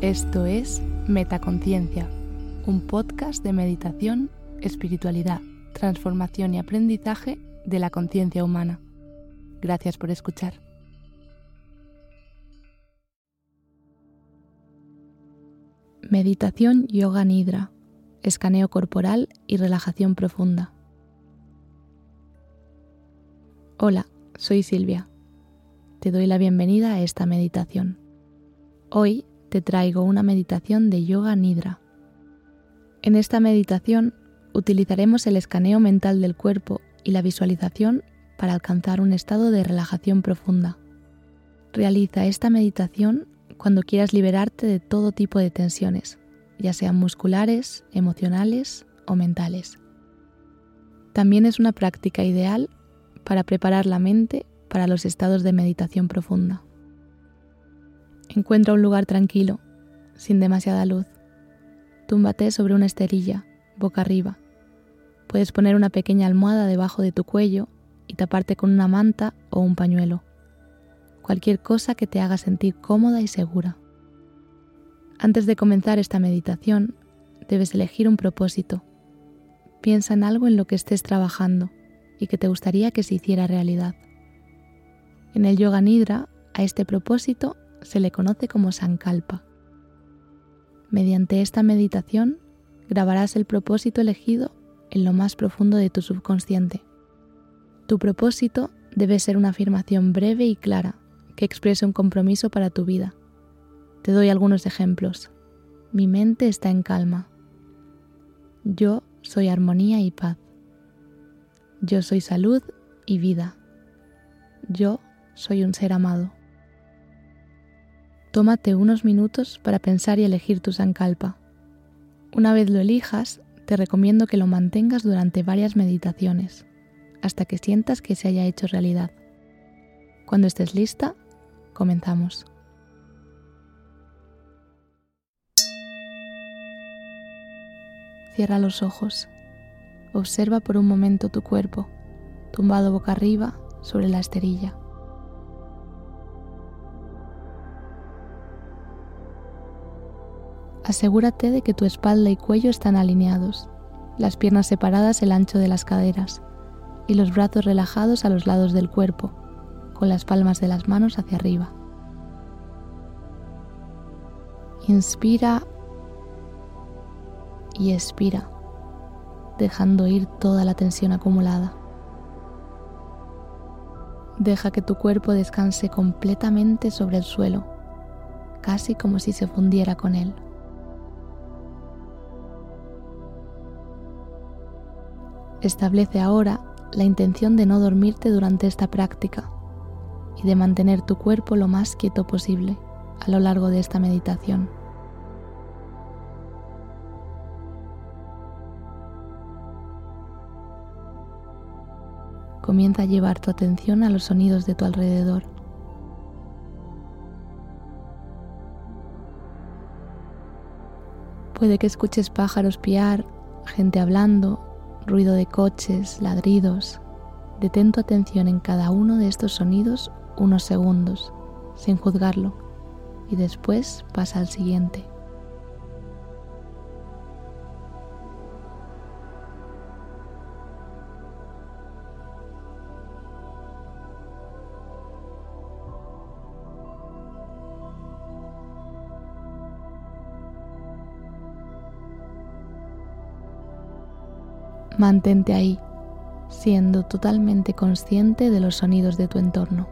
Esto es Metaconciencia, un podcast de meditación, espiritualidad, transformación y aprendizaje de la conciencia humana. Gracias por escuchar. Meditación Yoga Nidra, escaneo corporal y relajación profunda. Hola, soy Silvia. Te doy la bienvenida a esta meditación. Hoy te traigo una meditación de Yoga Nidra. En esta meditación utilizaremos el escaneo mental del cuerpo y la visualización para alcanzar un estado de relajación profunda. Realiza esta meditación cuando quieras liberarte de todo tipo de tensiones, ya sean musculares, emocionales o mentales. También es una práctica ideal para preparar la mente para los estados de meditación profunda. Encuentra un lugar tranquilo, sin demasiada luz. Túmbate sobre una esterilla, boca arriba. Puedes poner una pequeña almohada debajo de tu cuello y taparte con una manta o un pañuelo. Cualquier cosa que te haga sentir cómoda y segura. Antes de comenzar esta meditación, debes elegir un propósito. Piensa en algo en lo que estés trabajando y que te gustaría que se hiciera realidad. En el Yoga Nidra, a este propósito se le conoce como Sankalpa. Mediante esta meditación grabarás el propósito elegido en lo más profundo de tu subconsciente. Tu propósito debe ser una afirmación breve y clara que exprese un compromiso para tu vida. Te doy algunos ejemplos. Mi mente está en calma. Yo soy armonía y paz. Yo soy salud y vida. Yo soy un ser amado. Tómate unos minutos para pensar y elegir tu sankalpa. Una vez lo elijas, te recomiendo que lo mantengas durante varias meditaciones, hasta que sientas que se haya hecho realidad. Cuando estés lista, comenzamos. Cierra los ojos. Observa por un momento tu cuerpo, tumbado boca arriba sobre la esterilla. Asegúrate de que tu espalda y cuello están alineados, las piernas separadas el ancho de las caderas y los brazos relajados a los lados del cuerpo, con las palmas de las manos hacia arriba. Inspira y expira, dejando ir toda la tensión acumulada. Deja que tu cuerpo descanse completamente sobre el suelo, casi como si se fundiera con él. Establece ahora la intención de no dormirte durante esta práctica y de mantener tu cuerpo lo más quieto posible a lo largo de esta meditación. Comienza a llevar tu atención a los sonidos de tu alrededor. Puede que escuches pájaros piar, gente hablando ruido de coches, ladridos. Detén tu atención en cada uno de estos sonidos unos segundos, sin juzgarlo, y después pasa al siguiente. Mantente ahí, siendo totalmente consciente de los sonidos de tu entorno.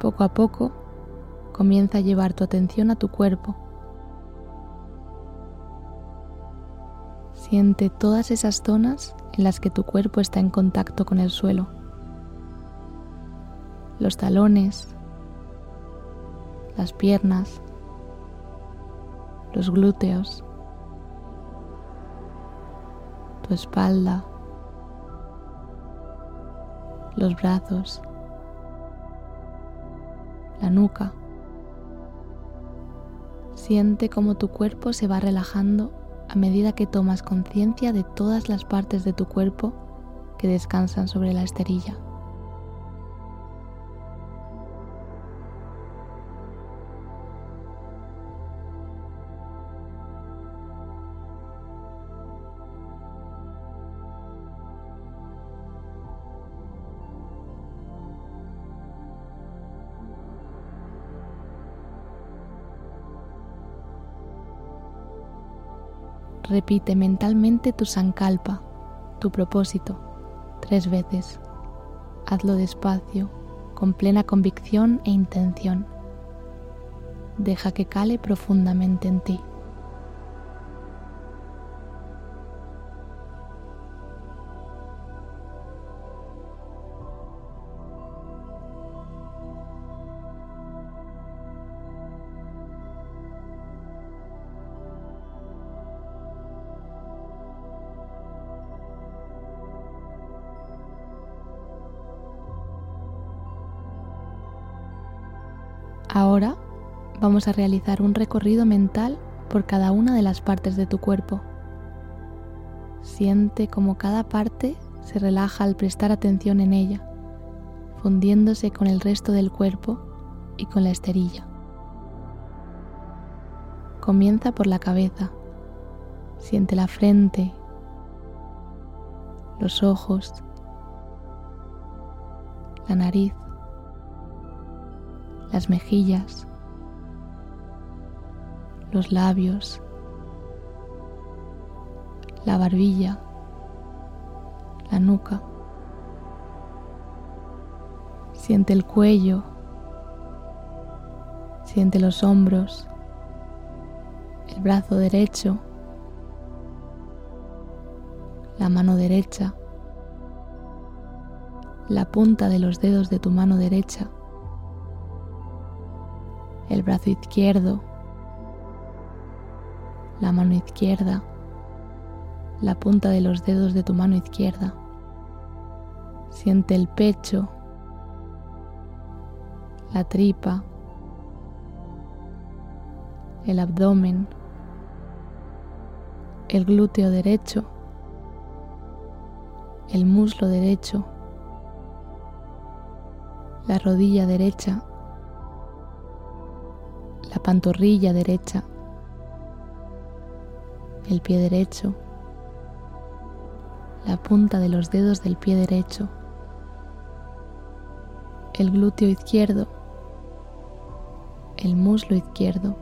Poco a poco comienza a llevar tu atención a tu cuerpo. Siente todas esas zonas en las que tu cuerpo está en contacto con el suelo. Los talones, las piernas, los glúteos, tu espalda, los brazos, la nuca. Siente cómo tu cuerpo se va relajando a medida que tomas conciencia de todas las partes de tu cuerpo que descansan sobre la esterilla. Repite mentalmente tu sankalpa, tu propósito, tres veces. Hazlo despacio, con plena convicción e intención. Deja que cale profundamente en ti. Vamos a realizar un recorrido mental por cada una de las partes de tu cuerpo. Siente cómo cada parte se relaja al prestar atención en ella, fundiéndose con el resto del cuerpo y con la esterilla. Comienza por la cabeza. Siente la frente, los ojos, la nariz, las mejillas, los labios, la barbilla, la nuca. Siente el cuello, siente los hombros, el brazo derecho, la mano derecha, la punta de los dedos de tu mano derecha el brazo izquierdo, la mano izquierda, la punta de los dedos de tu mano izquierda. Siente el pecho, la tripa, el abdomen, el glúteo derecho, el muslo derecho, la rodilla derecha la pantorrilla derecha, el pie derecho, la punta de los dedos del pie derecho, el glúteo izquierdo, el muslo izquierdo,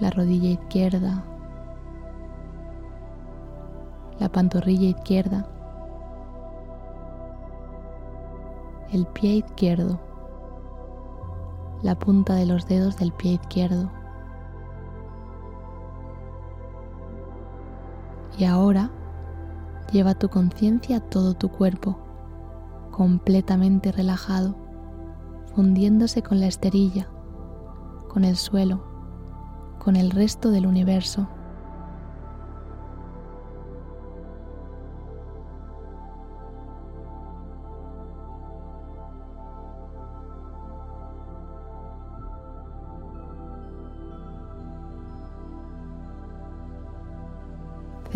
la rodilla izquierda, la pantorrilla izquierda, el pie izquierdo, la punta de los dedos del pie izquierdo. Y ahora lleva tu conciencia a todo tu cuerpo, completamente relajado, fundiéndose con la esterilla, con el suelo, con el resto del universo.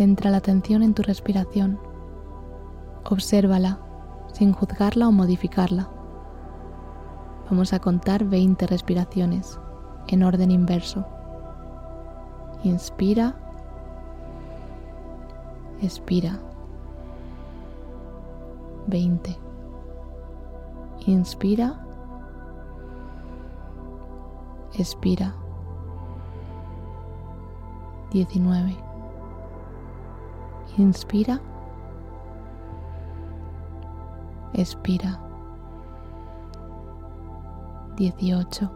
Centra la atención en tu respiración. Obsérvala sin juzgarla o modificarla. Vamos a contar 20 respiraciones en orden inverso. Inspira. Expira. 20. Inspira. Expira. 19. Inspira. Expira. 18.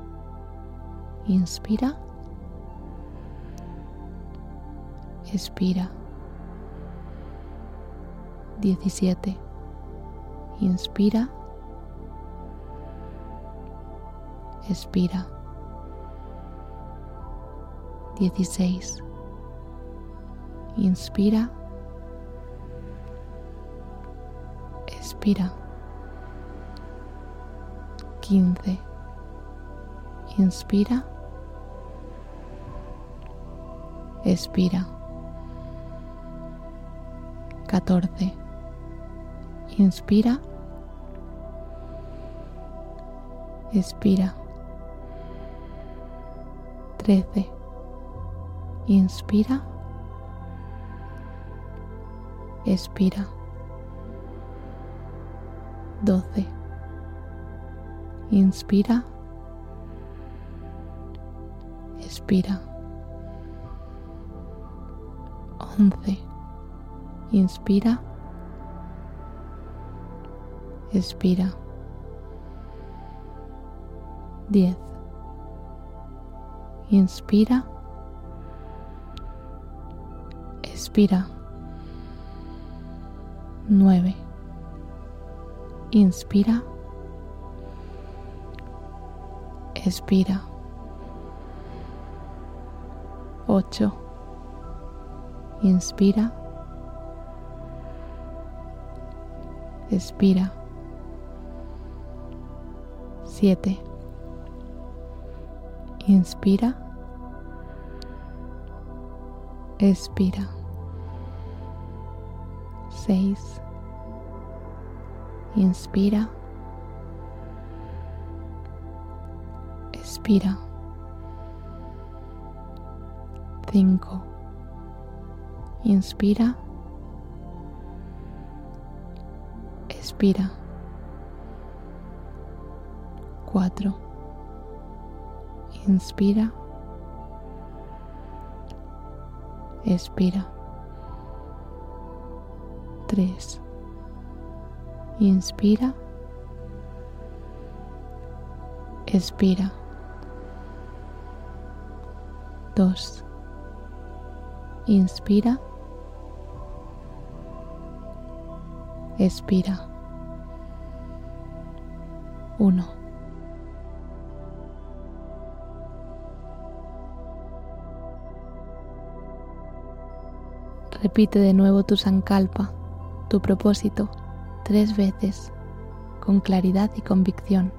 Inspira. Expira. 17. Inspira. Expira. 16. Inspira. Expira. 15. Inspira. Expira. 14. Inspira. Expira. 13. Inspira. Expira. 12. Inspira. Expira. 11. Inspira. Expira. 10. Inspira. Expira. 9. Inspira. Expira. 8. Inspira. Expira. 7. Inspira. Expira. 6. Inspira. Expira. 5. Inspira. Expira. 4. Inspira. Expira. 3. Inspira. Expira. 2. Inspira. Expira. 1. Repite de nuevo tu sankalpa, tu propósito, tres veces, con claridad y convicción.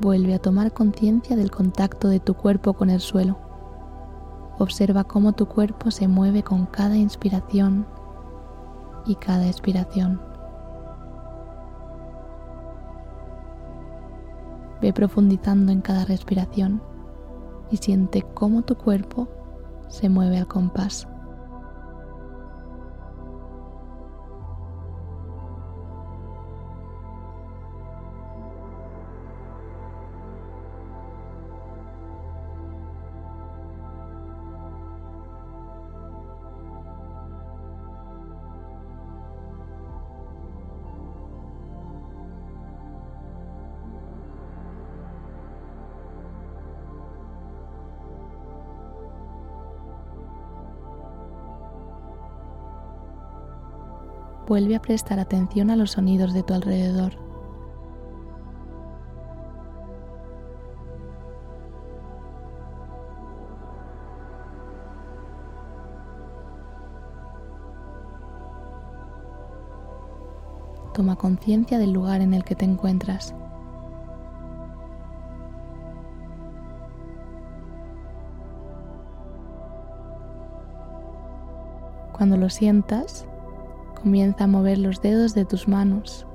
Vuelve a tomar conciencia del contacto de tu cuerpo con el suelo. Observa cómo tu cuerpo se mueve con cada inspiración y cada expiración. Ve profundizando en cada respiración y siente cómo tu cuerpo se mueve al compás. Vuelve a prestar atención a los sonidos de tu alrededor. Toma conciencia del lugar en el que te encuentras. Cuando lo sientas, Comienza a mover los dedos de tus manos,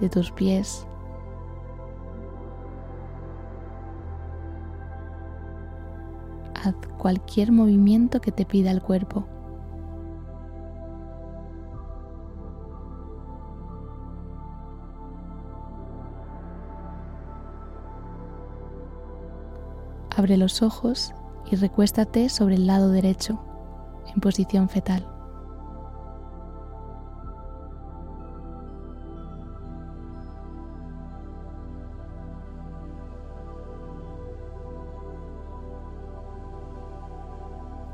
de tus pies. Haz cualquier movimiento que te pida el cuerpo. Abre los ojos y recuéstate sobre el lado derecho en posición fetal.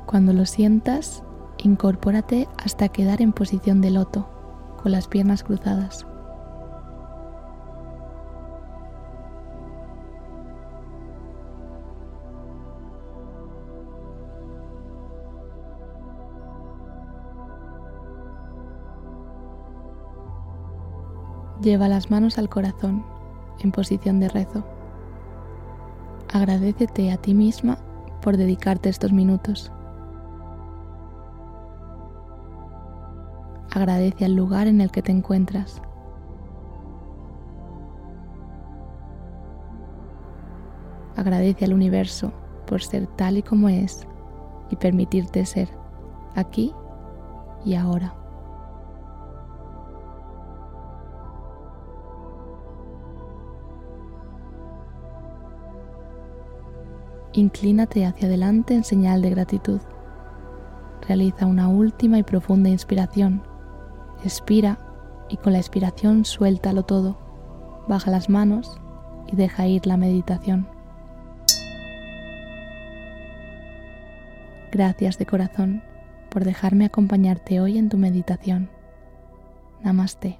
Cuando lo sientas, incorpórate hasta quedar en posición de loto, con las piernas cruzadas. Lleva las manos al corazón en posición de rezo. Agradecete a ti misma por dedicarte estos minutos. Agradece al lugar en el que te encuentras. Agradece al universo por ser tal y como es y permitirte ser aquí y ahora. Inclínate hacia adelante en señal de gratitud. Realiza una última y profunda inspiración. Expira y con la expiración suéltalo todo. Baja las manos y deja ir la meditación. Gracias de corazón por dejarme acompañarte hoy en tu meditación. Namaste.